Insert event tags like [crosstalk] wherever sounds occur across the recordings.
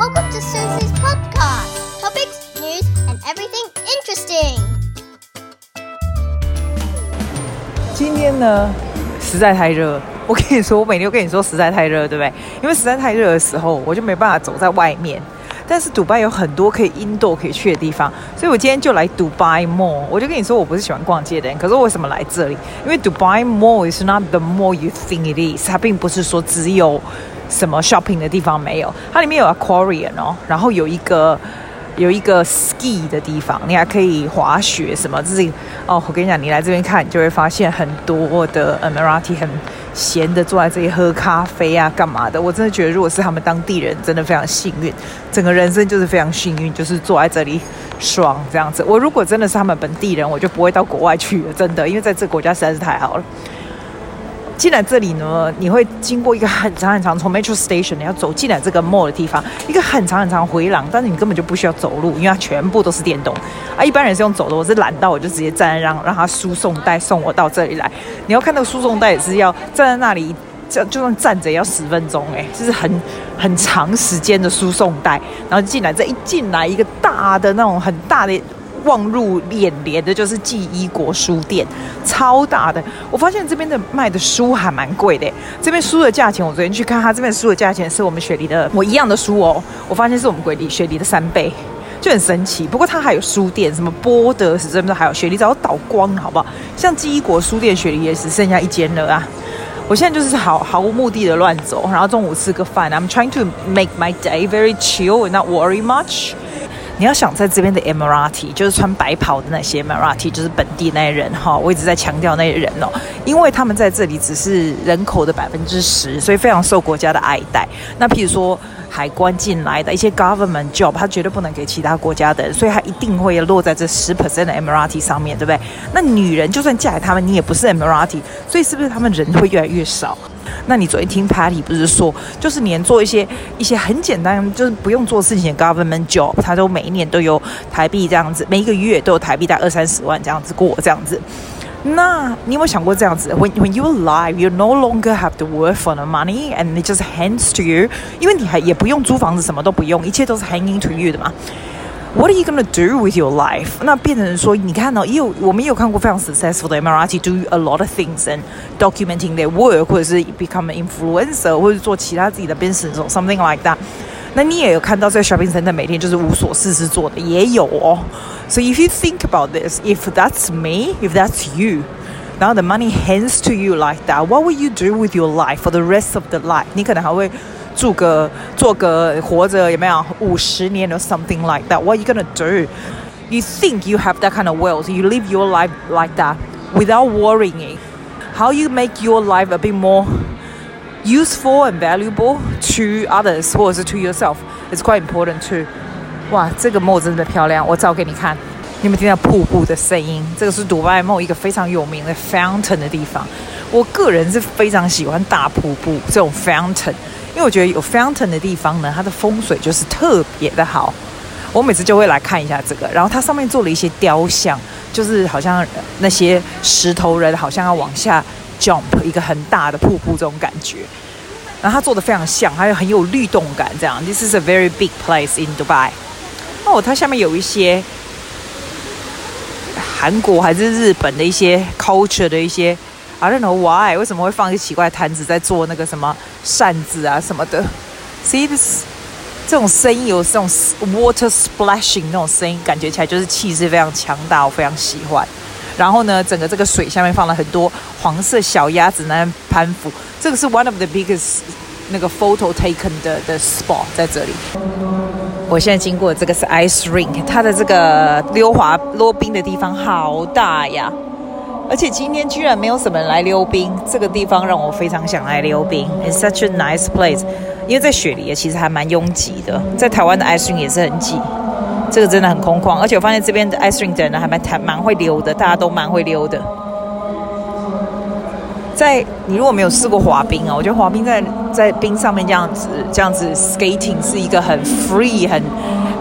Welcome to Susie's podcast. Topics, news, and everything interesting. 今天呢，实在太热。我跟你说，我每天都跟你说实在太热，对不对？因为实在太热的时候，我就没办法走在外面。但是迪拜有很多可以 indo 可以去的地方，所以我今天就来 Dubai Mall。我就跟你说，我不是喜欢逛街的人，可是我为什么来这里？因为 Dubai Mall is not the more you think it is。它并不是说只有什么 shopping 的地方没有，它里面有 aquarium 哦，然后有一个有一个 ski 的地方，你还可以滑雪什么。这是哦，我跟你讲，你来这边看，你就会发现很多的 Emirati 很。闲的坐在这里喝咖啡啊，干嘛的？我真的觉得，如果是他们当地人，真的非常幸运，整个人生就是非常幸运，就是坐在这里爽这样子。我如果真的是他们本地人，我就不会到国外去了，真的，因为在这个国家实在是太好了。进来这里呢，你会经过一个很长很长，从 Metro Station 你要走进来这个 mall 的地方，一个很长很长回廊，但是你根本就不需要走路，因为它全部都是电动啊。一般人是用走的，我是懒到我就直接站在让让他输送带送我到这里来。你要看那个输送带也是要站在那里，就就算站着也要十分钟哎，就是很很长时间的输送带。然后进来这一进来一个大的那种很大的。望入眼帘的就是纪伊国书店，超大的。我发现这边的卖的书还蛮贵的。这边书的价钱，我昨天去看，它这边书的价钱是我们雪梨的我一样的书哦。我发现是我们贵雪梨的三倍，就很神奇。不过它还有书店，什么波德是这边还有雪梨早就倒光，好不好？像纪伊国书店，雪梨也只剩下一间了啊。我现在就是毫毫无目的的乱走，然后中午吃个饭。I'm trying to make my day very chill and not worry much. 你要想在这边的 Emirati，就是穿白袍的那些 Emirati，就是本地那些人哈，我一直在强调那些人哦，因为他们在这里只是人口的百分之十，所以非常受国家的爱戴。那譬如说海关进来的一些 government job，他绝对不能给其他国家的人，所以他一定会落在这十 percent 的 Emirati 上面对不对？那女人就算嫁给他们，你也不是 Emirati，所以是不是他们人会越来越少？那你昨天听 Patty 不是说，就是连做一些一些很简单，就是不用做事情的 government job，他都每一年都有台币这样子，每一个月都有台币大概二三十万这样子过这样子。那你有没有想过这样子？When when you alive, you no longer have to work for the money, and it just hands to you，因为你还也不用租房子，什么都不用，一切都是 hanging to you 的嘛。What are you gonna do with your life？那变成说，你看到、哦、也有我们也有看过非常 successful 的 Emirati do a lot of things and documenting their work，或者是 become an influencer，或者做其他自己的 business，something like that。那你也有看到在 shopping center 每天就是无所事事做的，也有哦。So if you think about this, if that's me, if that's you, now the money hands to you like that, what will you do with your life for the rest of the life？你可能还会。 住个做个活着有没有五十年 or something like that? What are you gonna do? You think you have that kind of wealth? You live your life like that without worrying. How you make your life a bit more useful and valuable to others 或者是 to yourself? It's quite important too. 哇，这个 mall 真的漂亮，我照给你看。你有没有听到瀑布的声音？这个是杜拜 mall 一个非常有名的 fountain 的地方。我个人是非常喜欢大瀑布这种 fountain。 因为我觉得有 fountain 的地方呢，它的风水就是特别的好。我每次就会来看一下这个，然后它上面做了一些雕像，就是好像那些石头人好像要往下 jump 一个很大的瀑布这种感觉。然后它做的非常像，还有很有律动感，这样。This is a very big place in Dubai。哦，它下面有一些韩国还是日本的一些 culture 的一些。I don't know why，为什么会放一个奇怪的摊子在做那个什么扇子啊什么的？See this，这种声音有这种 water splashing 那种声音，感觉起来就是气势非常强大，我非常喜欢。然后呢，整个这个水下面放了很多黄色小鸭子在那攀附，这个是 one of the biggest 那个 photo taken 的的 spot 在这里。我现在经过这个是 ice rink，它的这个溜滑溜冰的地方好大呀。而且今天居然没有什么人来溜冰，这个地方让我非常想来溜冰。It's such a nice place，因为在雪梨也其实还蛮拥挤的，在台湾的 ice rink 也是很挤，这个真的很空旷。而且我发现这边的 ice rink 的人还蛮蛮蛮会溜的，大家都蛮会溜的。在你如果没有试过滑冰啊，我觉得滑冰在在冰上面这样子这样子 skating 是一个很 free 很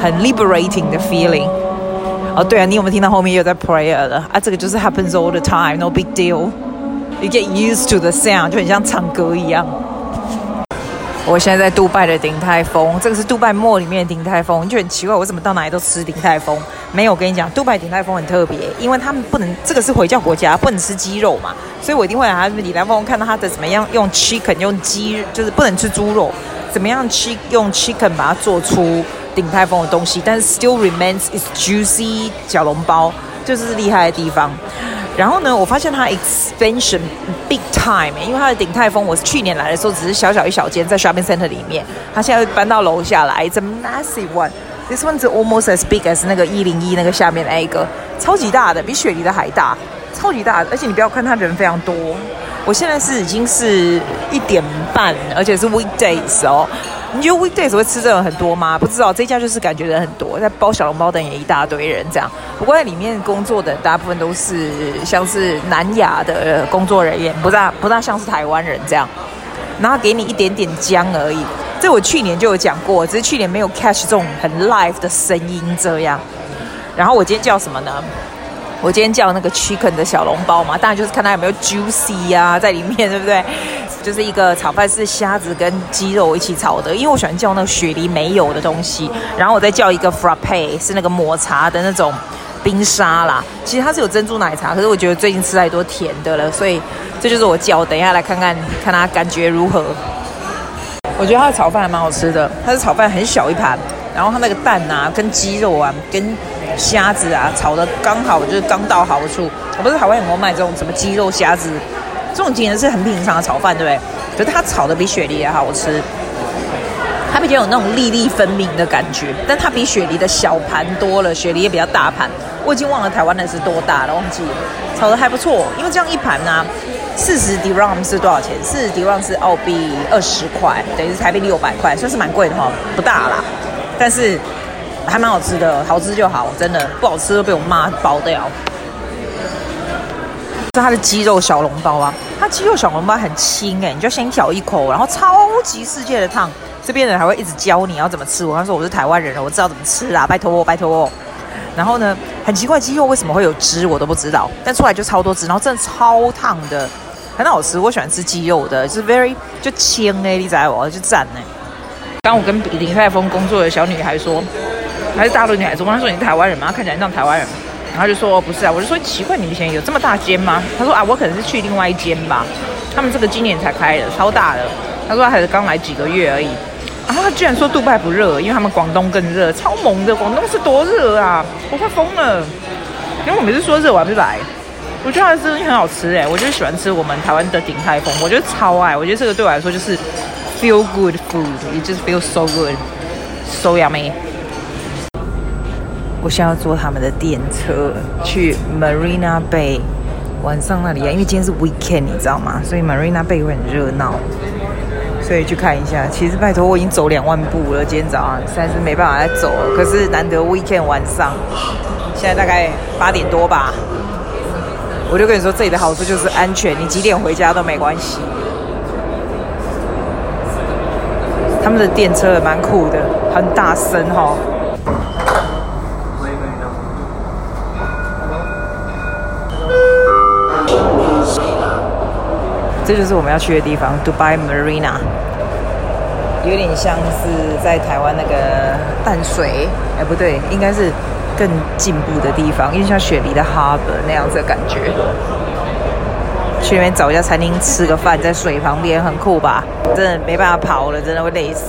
很 liberating 的 feeling。哦，对啊，你有没有听到后面又在 prayer 了啊？这个就是 happens all the time，no big deal。You get used to the sound，就很像唱歌一样。我现在在杜拜的鼎泰丰，这个是杜拜末里面的鼎泰丰，你就很奇怪，我怎么到哪里都吃鼎泰丰？没有，我跟你讲，杜拜鼎泰丰很特别，因为他们不能，这个是回教国家，不能吃鸡肉嘛，所以我一定会来他们鼎泰丰看到他的怎么样用 chicken 用鸡，就是不能吃猪肉，怎么样去用 chicken 把它做出鼎泰丰的东西，但是 still remains its juicy 小笼包，就是厉害的地方。然后呢，我发现它 expansion big time，因为它的鼎泰丰，我去年来的时候只是小小一小间在 shopping center 里面，它现在搬到楼下来，it's a massive one。This one's almost as big as 那个一零一那个下面那一个，超级大的，比雪梨的还大，超级大的。而且你不要看它人非常多，我现在是已经是一点半，而且是 weekdays 哦。你觉得 weekdays 会吃这种很多吗？不知道，这家就是感觉人很多，在包小笼包的也一大堆人这样。不过在里面工作的大部分都是像是南亚的工作人员，不大不大像是台湾人这样。然后给你一点点姜而已。这我去年就有讲过，只是去年没有 catch 这种很 live 的声音这样。然后我今天叫什么呢？我今天叫那个 chicken 的小笼包嘛，当然就是看它有没有 juicy 呀、啊，在里面，对不对？就是一个炒饭是虾子跟鸡肉一起炒的，因为我喜欢叫那个雪梨没有的东西。然后我再叫一个 frappe，是那个抹茶的那种冰沙啦。其实它是有珍珠奶茶，可是我觉得最近吃太多甜的了，所以这就是我叫。等一下来看看看它感觉如何。我觉得它的炒饭还蛮好吃的，它的炒饭很小一盘，然后它那个蛋啊跟鸡肉啊跟虾子啊炒的刚好，就是刚到好处。我不是台湾有没有卖这种什么鸡肉虾子？这种简直是很平常的炒饭，对不对？可是它炒的比雪梨还好吃，它比较有那种粒粒分明的感觉，但它比雪梨的小盘多了，雪梨也比较大盘。我已经忘了台湾的是多大了，忘记了。炒的还不错，因为这样一盘呢、四十 dirham 是多少钱？四十 dirham 是澳币二十块，等于是台币六百块，算是蛮贵的哈，不大啦，但是还蛮好吃的，好吃就好，真的不好吃都被我妈包掉。是它的鸡肉小笼包啊，它鸡肉小笼包很轻哎，你就先咬一口，然后超级世界的烫，这边人还会一直教你要怎么吃。我刚说我是台湾人了，我知道怎么吃啦，拜托我，拜托我。然后呢，很奇怪，鸡肉为什么会有汁，我都不知道，但出来就超多汁，然后真的超烫的，很好吃。我喜欢吃鸡肉的，就是 very 就轻哎，你知道我就赞哎。刚我跟林泰峰工作的小女孩说，还是大陆女孩说，她说你是台湾人吗？她看起来像台湾人。然后就说不是啊，我就说奇怪，你们以前有这么大间吗？他说啊，我可能是去另外一间吧。他们这个今年才开的，超大的。他说还是刚来几个月而已。然后他居然说杜拜不热，因为他们广东更热，超猛的。广东是多热啊，我快疯了。因为我每次说热，我还不来。我觉得它的东西很好吃哎，我就喜欢吃我们台湾的鼎泰丰，我觉得超爱。我觉得这个对我来说就是 feel good food，it just feels so good，so yummy。我现在要坐他们的电车去 Marina Bay，晚上那里啊，因为今天是 weekend，你知道吗？所以 Marina Bay 会很热闹，所以去看一下。其实拜托，我已经走两万步了，今天早上实在是没办法再走了。可是难得 weekend 晚上，现在大概八点多吧，我就跟你说，这里的好处就是安全，你几点回家都没关系。他们的电车也蛮酷的，很大声哈。这就是我们要去的地方，Dubai Marina，有点像是在台湾那个淡水，哎，不对，应该是更进步的地方，因为像雪梨的 Harbour 那样子的感觉。去那边找一家餐厅吃个饭，在水旁边很酷吧？真的没办法跑了，真的会累死。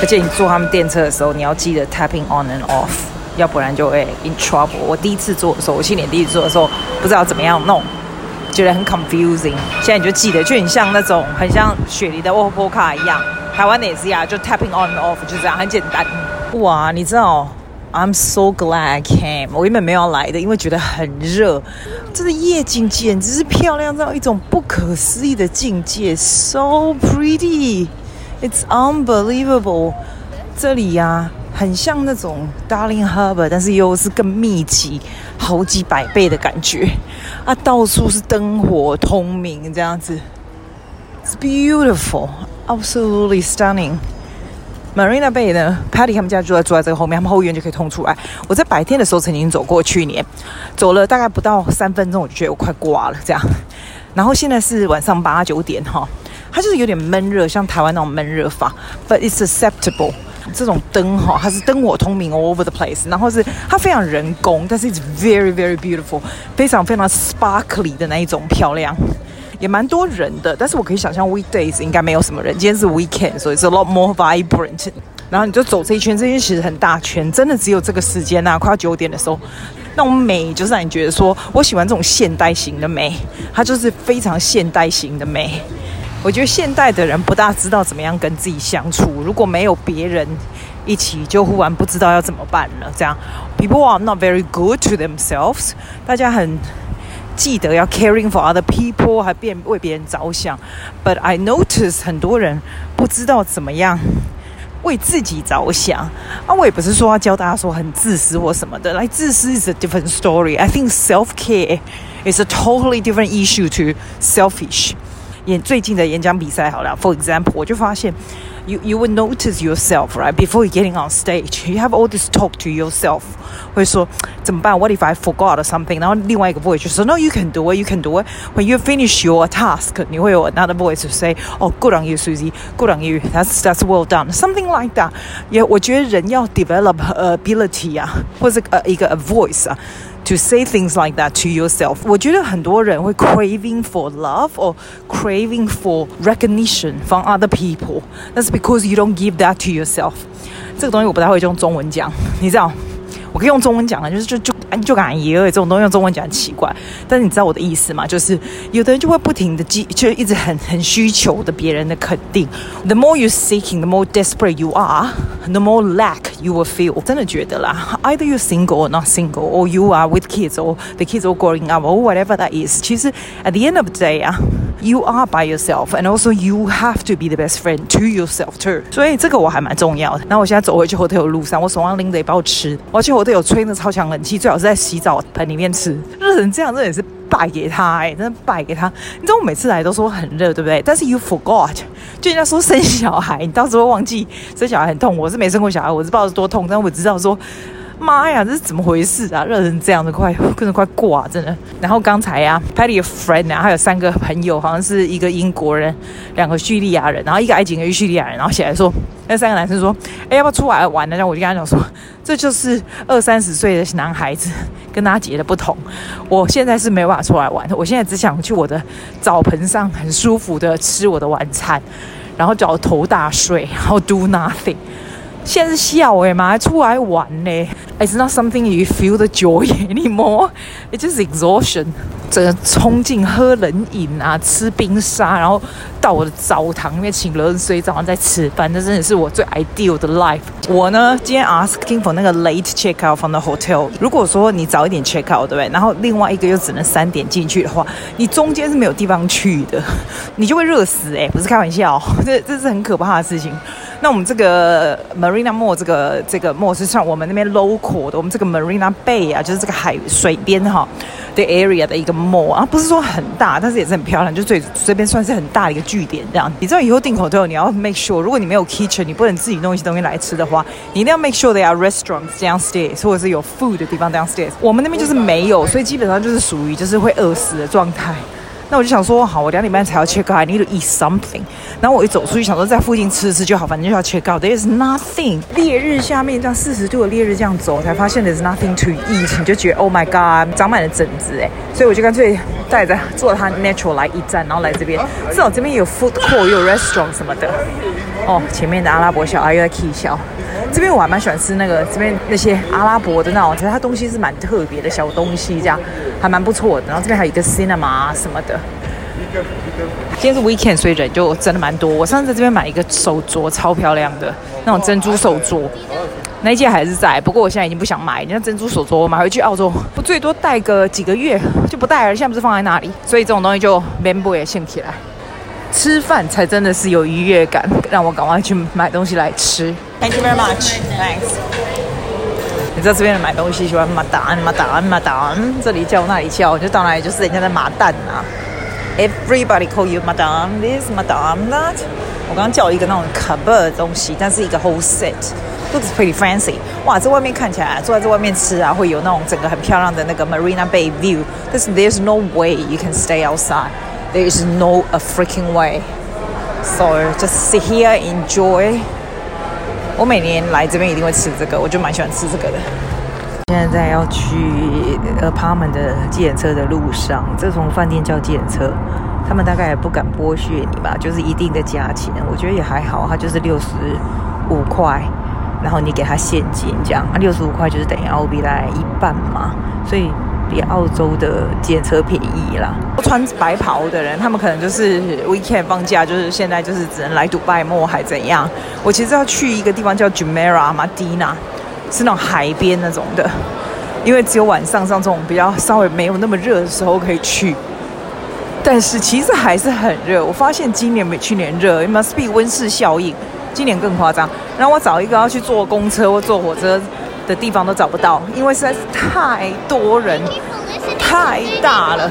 而且你坐他们电车的时候，你要记得 tapping on and off，要不然就会 in trouble。我第一次坐的时候，我去年第一次坐的时候，不知道怎么样弄。觉得很 confusing，现在你就记得，就很像那种很像雪梨的 Opal 卡一样，台湾的也是呀，就 tapping on and off 就这样，很简单。哇，你知道，I'm so glad I came。我原本没有要来的，因为觉得很热，这个夜景简直是漂亮到一种不可思议的境界，so pretty，it's unbelievable。这里呀、很像那种 Darling Harbour，但是又是更密集，好几百倍的感觉啊！到处是灯火通明，这样子，It's beautiful, absolutely stunning. Marina Bay 呢，Patty 他们家就在住在这个后面，他们后院就可以通出来。我在白天的时候曾经走过，去年走了大概不到三分钟，我就觉得我快挂了这样。然后现在是晚上八九点哈。它就是有点闷热，像台湾那种闷热法，but it's acceptable。这种灯哈，它是灯火通明 all over the place，然后是它非常人工，但是 it's very very beautiful，非常非常 sparkly 的那一种漂亮，也蛮多人的。但是我可以想象 weekdays 应该没有什么人，今天是 weekend，所以是 a lot more vibrant。然后你就走这一圈，这一圈其实很大圈，真的只有这个时间呐，快要九点的时候。那种美就是让你觉得说，我喜欢这种现代型的美，它就是非常现代型的美。我觉得现代的人不大知道怎么样跟自己相处，如果没有别人一起，就忽然不知道要怎么办了。这样，people are not very good to themselves。大家很记得要 caring for other people，还变为别人着想。But I notice 很多人不知道怎么样。为自己着想啊！我也不是说要教大家说很自私或什么的，来自私 is a different story. I think self care is a totally different issue to selfish. 演最近的演讲比赛好了，for example，我就发现。You you would notice yourself right before you getting on stage. You have all this talk to yourself. 会说怎么办？What if I forgot something? 然后另外一个 voice 就说 No, you can do it. You can do it. When you finish your task, 你会有 another voice to say Oh, good on you, Susie. Good on you. That's that's well done. Something like that. 也我觉得人要 develop ability 啊，或者呃一个 a voice 啊。 To say things like that to yourself，我觉得很多人会 craving for love or craving for recognition from other people. That's because you don't give that to yourself. 这个东西我不太会用中文讲，你知道？我可以用中文讲的，就是就就 就感觉这种东西用中文讲很奇怪，但是你知道我的意思吗？就是有的人就会不停的就一直很很需求的别人的肯定。The more you seeking, the more desperate you are, the more lack you will feel。我真的觉得啦，either you single or not single, or you are with kids, or the kids are growing up, or whatever that is。其实 at the end of the day 啊。 You are by yourself, and also you have to be the best friend to yourself too. 所以这个我还蛮重要的。那我现在走回去 hotel 路上，我手上拎着一包吃。我要去 hotel 吹那超强冷气，最好是在洗澡盆里面吃。热成这样，真的也是败给他哎、真的败给他。你知道我每次来都说很热，对不对？但是 you forgot，就人家说生小孩，你到时候忘记生小孩很痛。我是没生过小孩，我是不知道是多痛，但我知道说。妈呀，这是怎么回事啊？热成这样的，快，真的快挂，真的。然后刚才呀，Patty 的 friend 啊，还有三个朋友，好像是一个英国人，两个叙利亚人，然后一个埃及人，一个叙利亚人，然后起来说，那三个男生说，哎，要不要出来玩呢？然后我就跟他讲说，这就是二三十岁的男孩子跟阿杰的不同。我现在是没有办法出来玩，我现在只想去我的澡盆上，很舒服的吃我的晚餐，然后脚头大睡，然后 do nothing。现在是笑诶嘛，还出来玩呢。It's not something you feel the joy [laughs] anymore. It's just exhaustion. 整个冲进喝冷饮啊，吃冰沙，然后到我的澡堂里面请冷水澡，再吃饭，这真的是我最 ideal 的 life。我呢，今天 asking for 那个 late check out from the hotel。如果说你早一点 check out，对不对？然后另外一个又只能三点进去的话，你中间是没有地方去的，你就会热死诶，不是开玩笑，这这是很可怕的事情。那我们这个 Marina Mall 这个这个 mall 是像我们那边 local 的，我们这个 Marina Bay 啊，就是这个海水边哈的 area 的一个 mall 啊，不是说很大，但是也是很漂亮，就最这边算是很大的一个据点这样。你知道以后订 hotel 你要 make sure，如果你没有 kitchen，你不能自己弄一些东西来吃的话，你一定要 make sure there are restaurants downstairs，或者是有 food 的地方 downstairs。我们那边就是没有，所以基本上就是属于就是会饿死的状态。那我就想说，好，我两点半才要 check out，I need to eat something。然后我一走出去，想说在附近吃吃就好，反正就要 check out。There is nothing。烈日下面这样四十度的烈日这样走，才发现 there's nothing to eat，你就觉得 Oh my God，长满了疹子哎。所以我就干脆带着坐他 natural 来一站，然后来这边。至少这边有 food court，有 restaurant 什么的。哦，前面的阿拉伯小孩又在 K 笑。这边我还蛮喜欢吃那个这边那些阿拉伯的那种，我觉得它东西是蛮特别的小东西，这样还蛮不错的。然后这边还有一个 cinema 什么的。今天是 weekend，所以人就真的蛮多。我上次在这边买一个手镯，超漂亮的那种珍珠手镯，那一件还是在。不过我现在已经不想买，你看珍珠手镯，我买回去澳洲，我最多戴个几个月就不戴了。现在不是放在那里，所以这种东西就免不也兴起来。吃饭才真的是有愉悦感，让我赶快去买东西来吃。Thank you very much. Thanks. 你知道这边人买东西喜欢马达马达马达，这里叫那里叫，就到哪里就是人家的马蛋啊。Everybody call you Madam this, Madam that。我刚刚叫了一个那种 cupboard 东西，但是一个 whole set，looks pretty fancy。哇，这外面看起来坐在这外面吃啊，会有那种整个很漂亮的那个 Marina Bay view。但是 there's no way you can stay outside。There is no a freaking way。 So just sit here enjoy。我每年来这边一定会吃这个，我就蛮喜欢吃这个的。 现在在要去 apartment 的计程车的路上，这从饭店叫计程车，他们大概也不敢剥削你吧，就是一定的价钱，我觉得也还好，它就是六十五块，然后你给他现金这样，啊，六十五块就是等于澳币来一半嘛，所以。比澳洲的检车便宜啦。穿白袍的人，他们可能就是 weekend 放假，就是现在就是只能来杜拜摸还怎样？我其实要去一个地方叫 Jumeirah Madina 是那种海边那种的，因为只有晚上像这种比较稍微没有那么热的时候可以去。但是其实还是很热，我发现今年比去年热，it must be 温室效应，今年更夸张。然后我找一个要去坐公车或坐火车的地方都找不到，因为实在是太多人，太大了。